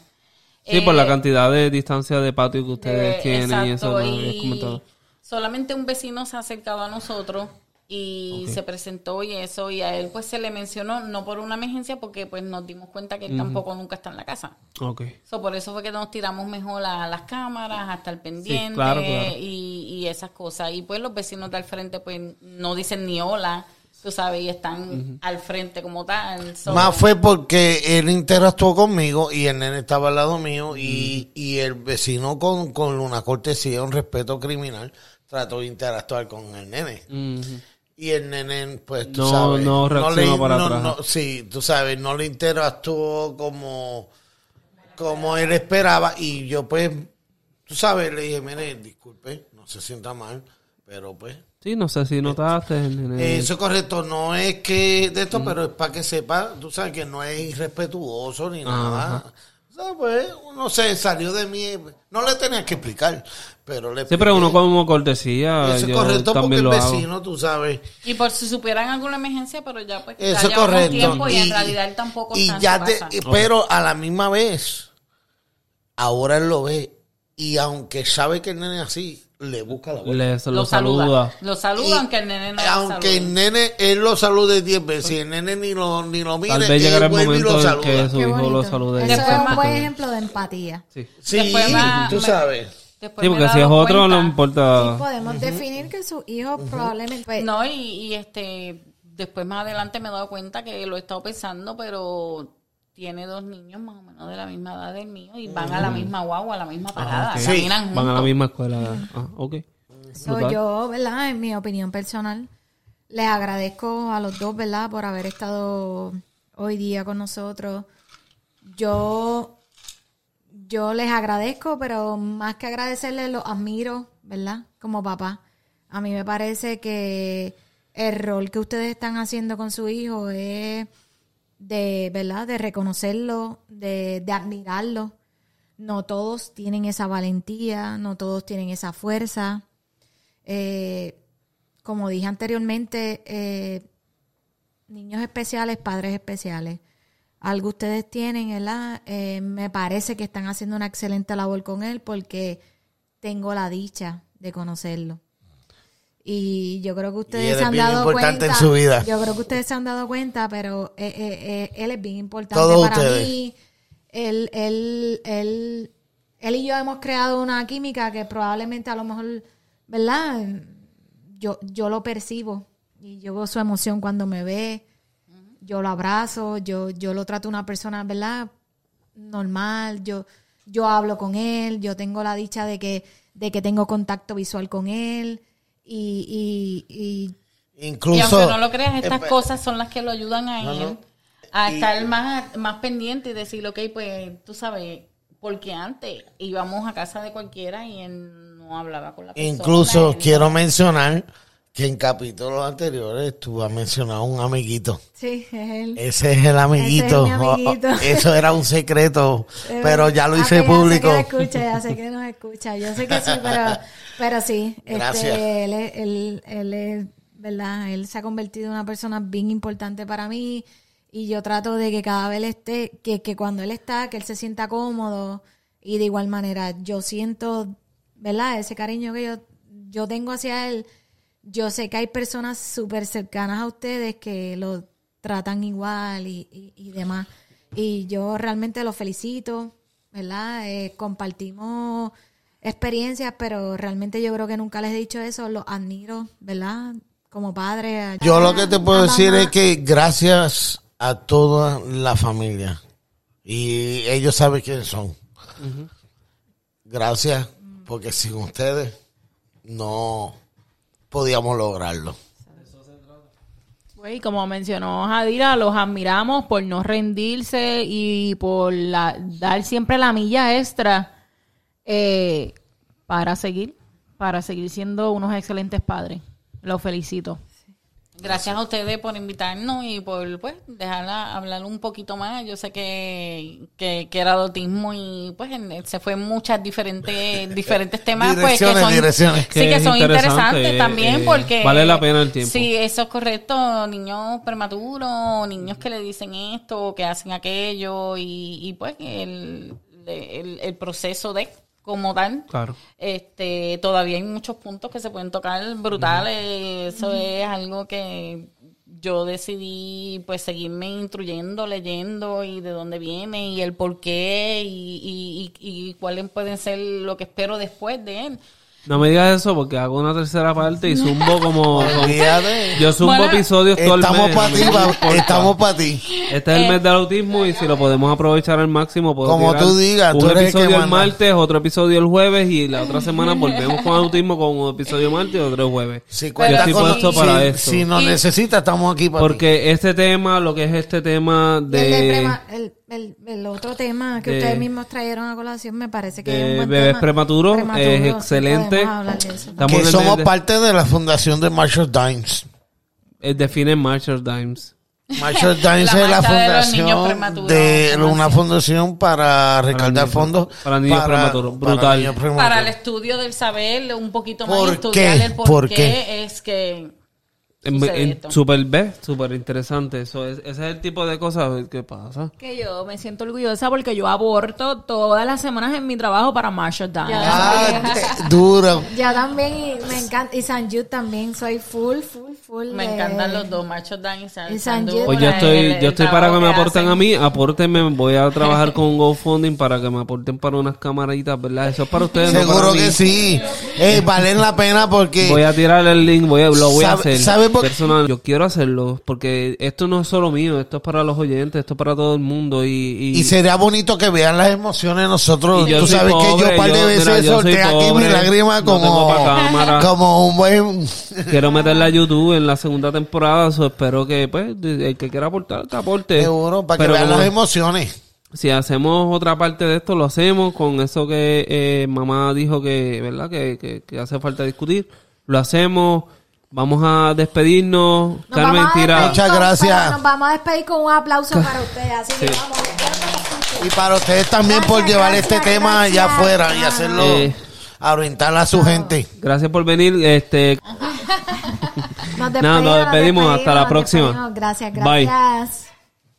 Sí, por Eh, la cantidad de distancia de patio que ustedes Eh, tienen y eso y comentado. solamente un vecino se ha acercado a nosotros y se presentó y eso y a él pues se le mencionó no por una emergencia porque pues nos dimos cuenta que él tampoco nunca está en la casa. Ok. So, por eso fue que nos tiramos mejor a las cámaras, hasta el pendiente claro, claro. Y, y esas cosas. Y pues los vecinos de al frente pues no dicen ni hola, tú sabes, y están al frente como tal. So, Más fue porque él interactuó conmigo y el nene estaba al lado mío y, y el vecino con, con una cortesía, un respeto criminal, trató de interactuar con el nene. Y el nene, pues tú No- sabes. no reaccionó para atrás. no, sí, tú sabes, no le interactuó como, como él esperaba. Y yo, pues, tú sabes, le dije, mire, disculpe, no se sienta mal, pero pues. Sí, no sé si notaste. nene. Eso es correcto, no es que de esto, pero es para que sepa, tú sabes que no es irrespetuoso ni nada. O sea, pues, uno se salió de mí, no le tenía que explicar, pero le Sí, pero uno expliqué. como cortesía. Eso es correcto porque también el hago. vecino, tú sabes. Y por si supieran alguna emergencia, pero ya pues ya Eso es correcto. tiempo y, en realidad él tampoco y está en ya te- y- Pero a la misma vez, ahora él lo ve y aunque sabe que el nene es así, le busca la vuelta. Lo, lo saluda. saluda. Lo saluda, Y- aunque el nene no lo aunque el nene, él lo salude 10 veces y el nene ni lo, ni lo mire, Tal vez él llegará el vuelve y lo momento en que saluda. su Qué hijo lo salude. Eso es un buen ejemplo de empatía. Sí. Sí, tú me- sabes. Después Sí, porque si es otro, no importa. Podemos definir que su hijo probablemente... pues, No, y, y, este después más adelante me he dado cuenta que lo he estado pensando, pero tiene dos niños más o menos de la misma edad del mío y van a la misma guagua, a la misma parada, ok. caminan Van a la misma escuela. Ah, ok. So, yo, ¿verdad? En mi opinión personal, les agradezco a los dos, ¿verdad? Por haber estado hoy día con nosotros. Yo, yo les agradezco, pero más que agradecerles, los admiro, ¿verdad? Como papá. A mí me parece que el rol que ustedes están haciendo con su hijo es de, ¿verdad? De reconocerlo, de, de admirarlo. No todos tienen esa valentía, no todos tienen esa fuerza. Eh, como dije anteriormente, eh, niños especiales, padres especiales. Algo ustedes tienen, ¿verdad? Eh, me parece que están haciendo una excelente labor con él porque tengo la dicha de conocerlo. Y yo creo que Y ustedes él se es han bien dado importante cuenta. en su vida. Yo creo que ustedes se han dado cuenta, pero eh, eh, eh, él es bien importante Todos para ustedes. mí. Él, él, él, él y yo hemos creado una química que probablemente a lo mejor, ¿verdad? Yo, yo lo percibo y yo veo su emoción cuando me ve. Yo lo abrazo, yo, yo lo trato una persona, ¿verdad? Normal, yo, yo hablo con él, yo tengo la dicha de que, de que tengo contacto visual con él y, y, y Incluso. Y aunque no lo creas, estas eh, cosas son las que lo ayudan a No, él no. a Y- estar más, más pendiente y decir, ok, pues tú sabes, porque antes íbamos a casa de cualquiera y él no hablaba con la persona. Incluso él- quiero mencionar que en capítulos anteriores tú has mencionado un amiguito. sí, es él. Ese es el amiguito. Ese es mi amiguito. Eso era un secreto, pero ya lo ah, hice pues público. Ya sé que escucha, ya sé que nos escucha. Yo sé que sí, pero, pero sí. este, Gracias. él, es- él, él es, ¿verdad? Él se ha convertido en una persona bien importante para mí y yo trato de que cada vez él esté, que, que cuando él está, que él se sienta cómodo y de igual manera yo siento, ¿verdad? Ese cariño que yo, yo tengo hacia él. Yo sé que hay personas súper cercanas a ustedes que lo tratan igual y, y, y demás. Y yo realmente los felicito, ¿verdad? Eh, compartimos experiencias, pero realmente yo creo que nunca les he dicho eso. Los admiro, ¿verdad? Como padre. a- Yo lo que te puedo decir mamá. es que gracias a toda la familia y ellos saben quiénes son. Gracias, porque sin ustedes no podíamos lograrlo. Pues, y como mencionó Jadira, los admiramos por no rendirse y por la- dar siempre la milla extra eh, para seguir, para seguir siendo unos excelentes padres. Los felicito. Gracias a ustedes por invitarnos y por pues dejarla hablar un poquito más. Yo sé que, que, que era de autismo y pues en- se fue en muchas diferentes diferentes temas pues que son direcciones. sí Que son interesante, interesantes eh, también eh, porque vale la pena el tiempo. Sí, eso es correcto. Niños prematuros, niños que le dicen esto, que hacen aquello y, y pues el, el, el proceso de como tal. Claro. Este, todavía hay muchos puntos que se pueden tocar brutales. Eso es algo que yo decidí pues seguirme instruyendo, leyendo y de dónde viene y el por qué y, y, y, y cuáles pueden ser lo que espero después de él. No me digas eso porque hago una tercera parte y zumbo como... Olvídate. Yo zumbo Bueno, episodios todo el mes. Estamos para no ti, me pa- importa. estamos para ti. Este es el mes del autismo y si lo podemos aprovechar al máximo, puedo Como tirar tú digas, un tú eres el que episodio el manda. martes, otro episodio el jueves y la otra semana volvemos con autismo con un episodio martes y otro jueves. Si Yo cuenta estoy con- puesto si- para esto. Si nos necesita, estamos aquí para ti. Porque este tema, lo que es este tema el, de de, prema- el, el- el otro tema que de- ustedes mismos trajeron a colación me parece que es un de buen bebés tema. prematuros Prematuro, es excelente. de. Estamos que somos de- parte de la fundación de Marshall Dimes. eh, define Marshall Dimes. Marshall Dimes La es la de fundación prematuros, de ¿cómo una fundación para recaudar fondos para niños prematuros. para Brutal. niños prematuros. Para el estudio del saber, un poquito más ¿Por estudiar qué? el por, ¿Por qué, qué? es que Super B, súper interesante. Eso es, ese es el tipo de cosas que pasa. Que yo me siento orgullosa porque yo aborto todas las semanas en mi trabajo para Marshall Dance. Ah, te- duro. Yo también y me encanta y San Jude también soy full full full me de- encantan los dos, Macho Dan y San, Y San Sandura, Pues yo estoy, el- yo estoy para que me aporten hacen. a mí, apórtenme, voy a trabajar con GoFunding para que me aporten para unas camaritas, ¿verdad? Eso es para ustedes, no Seguro mí. que sí. Eh, valen la pena porque Voy a tirar el link, voy a, lo voy a hacer. ¿sabes porque- personal, yo quiero hacerlo porque esto no es solo mío, esto es para los oyentes, esto es para todo el mundo y, y, Y sería bonito que vean las emociones nosotros. Tú sabes que yo un par de yo- veces mira, solté aquí mi lágrima no como, como un buen... quiero meterla a YouTube en la segunda temporada, so espero que pues el que quiera aportar, que aporte. Seguro, para que Pero vean como- las emociones. si hacemos otra parte de esto, lo hacemos con eso que eh, mamá dijo que, ¿verdad? Que, que, que hace falta discutir. Lo hacemos. Vamos a despedirnos. Nos Carmen, vamos a tira. despedir Muchas gracias. Nos vamos a despedir con un aplauso para ustedes. Así que Sí. vamos. que escuchen. Y para ustedes también por Gracias, llevar gracias, este tema allá gracias. afuera y hacerlo, Eh. a orientar a su gente. Gracias por venir. Este, Nos Nada, nos despedimos. Hasta la próxima. despedimos. Gracias, Bye.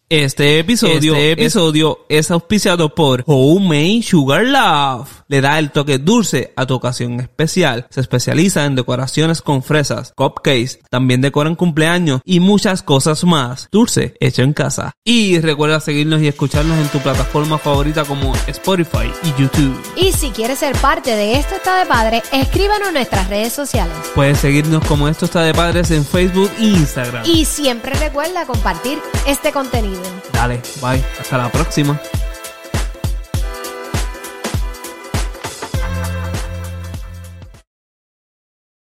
Este episodio, este episodio es auspiciado por Homemade Sugar Love. Le da el toque dulce a tu ocasión especial. Se especializa en decoraciones con fresas, cupcakes, también decoran cumpleaños y muchas cosas más. Dulce hecho en casa. Y recuerda seguirnos y escucharnos en tu plataforma favorita como Spotify y YouTube. Y si quieres ser parte de Esto está de padre, escríbanos en nuestras redes sociales. Puedes seguirnos como esto está de padres en Facebook e Instagram. Y siempre recuerda compartir este contenido. Dale, bye. Hasta la próxima.